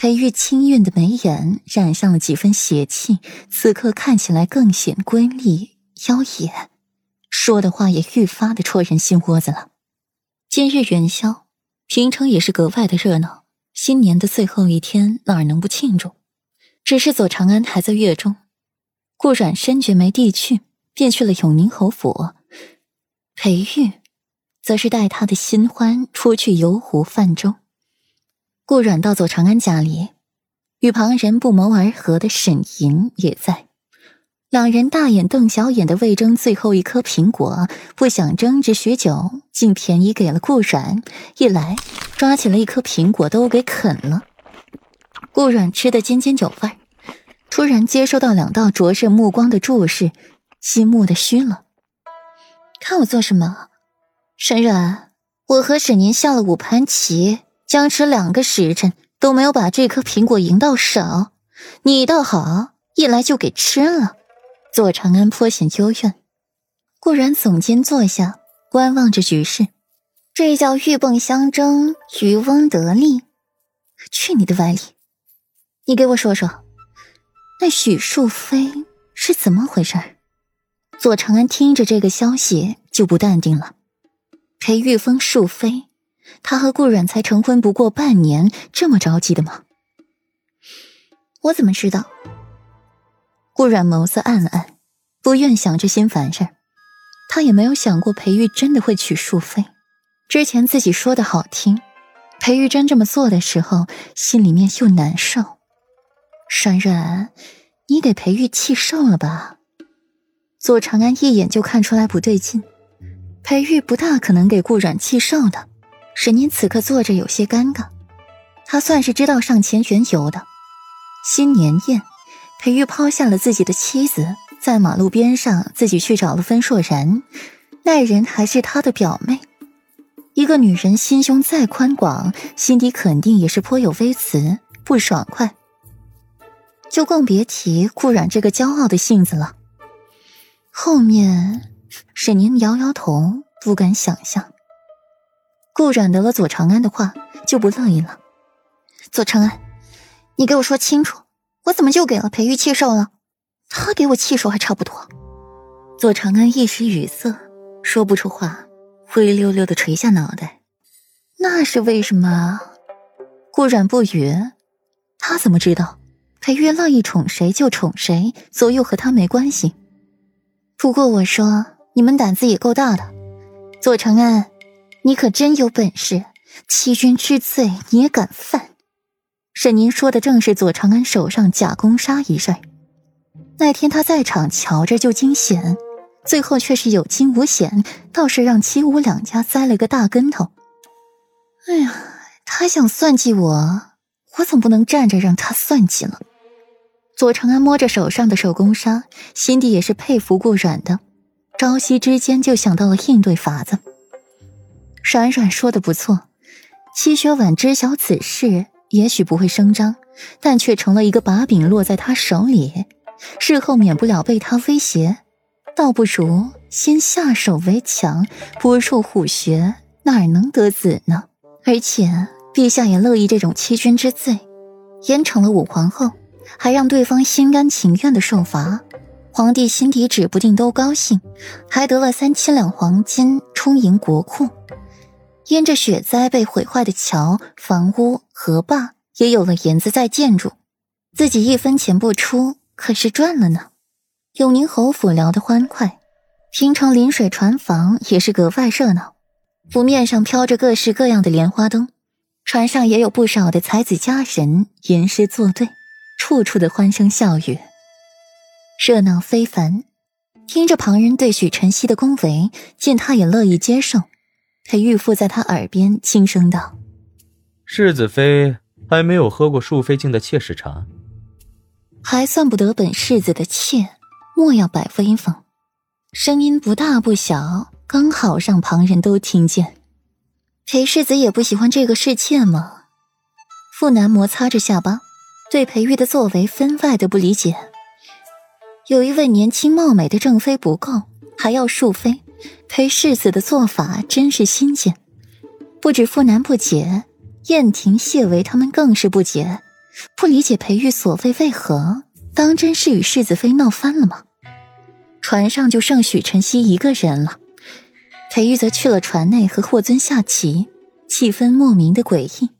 裴玉清韵的眉眼染上了几分邪气，此刻看起来更显瑰丽妖冶，说的话也愈发的戳人心窝子了。今日元宵，平城也是格外的热闹。新年的最后一天，哪能不庆祝？只是左长安还在月中，顾阮深觉没地去，便去了永宁侯府。裴玉，则是带他的新欢出去游湖泛舟。顾阮到左长安家里，与旁人不谋而合的沈吟也在，两人大眼瞪小眼的为争最后一颗苹果，不想争执许久，竟便宜给了顾阮。一来抓起了一颗苹果都给啃了。顾阮吃得津津有味，突然接收到两道灼热目光的注视，心木的虚了。看我做什么？沈阮，我和沈宁下了五盘棋。僵持两个时辰都没有把这颗苹果赢到手，你倒好，一来就给吃了。左长安颇显幽怨，固然耸肩坐下，观望着局势。这叫鹬蚌相争，渔翁得利。去你的歪理！你给我说说，那许淑妃是怎么回事？左长安听着这个消息就不淡定了。裴玉峰淑妃。他和顾阮才成婚不过半年，这么着急的吗？我怎么知道？顾阮眸色暗暗，不愿想这心烦事他也没有想过裴玉真的会娶淑妃。之前自己说的好听，裴玉真这么做的时候，心里面又难受。冉冉，你给裴玉气瘦了吧？左长安一眼就看出来不对劲，裴玉不大可能给顾阮气瘦的。沈宁此刻坐着有些尴尬，他算是知道上前缘由的。新年宴，裴玉抛下了自己的妻子，在马路边上自己去找了分硕然，那人还是他的表妹。一个女人心胸再宽广，心底肯定也是颇有微词，不爽快。就更别提顾染这个骄傲的性子了。后面，沈宁摇摇头，不敢想象。顾染得了左长安的话，就不乐意了。左长安，你给我说清楚，我怎么就给了裴玉气受了？他给我气受还差不多。左长安一时语塞，说不出话，灰溜溜的垂下脑袋。那是为什么？顾染不语，他怎么知道？裴玉乐意宠谁就宠谁，左右和他没关系。不过我说，你们胆子也够大的，左长安。你可真有本事，欺君之罪你也敢犯？沈宁说的正是左长安手上假攻杀一事。那天他在场，瞧着就惊险，最后却是有惊无险，倒是让七武两家栽了个大跟头。哎呀，他想算计我，我总不能站着让他算计了。左长安摸着手上的手工纱，心底也是佩服顾软的，朝夕之间就想到了应对法子。冉冉说的不错，七雪婉知晓此事，也许不会声张，但却成了一个把柄落在他手里，事后免不了被他威胁。倒不如先下手为强，不入虎穴，哪能得子呢？而且陛下也乐意这种欺君之罪，严惩了武皇后，还让对方心甘情愿的受罚，皇帝心底指不定都高兴，还得了三千两黄金充盈国库。因着雪灾被毁坏的桥、房屋、河坝也有了银子在建筑，自己一分钱不出，可是赚了呢。永宁侯府聊得欢快，平城临水船房也是格外热闹，湖面上飘着各式各样的莲花灯，船上也有不少的才子佳人吟诗作对，处处的欢声笑语，热闹非凡。听着旁人对许晨曦的恭维，见他也乐意接受。裴玉父在他耳边轻声道：“世子妃还没有喝过庶妃敬的妾室茶，还算不得本世子的妾，莫要摆威风。”声音不大不小，刚好让旁人都听见。裴世子也不喜欢这个侍妾吗？傅南摩擦着下巴，对裴玉的作为分外的不理解。有一位年轻貌美的正妃不够，还要庶妃。裴世子的做法真是新鲜，不止傅南不解，燕婷、谢维他们更是不解。不理解裴玉所谓为何，当真是与世子妃闹翻了吗？船上就剩许晨曦一个人了，裴玉则去了船内和霍尊下棋，气氛莫名的诡异。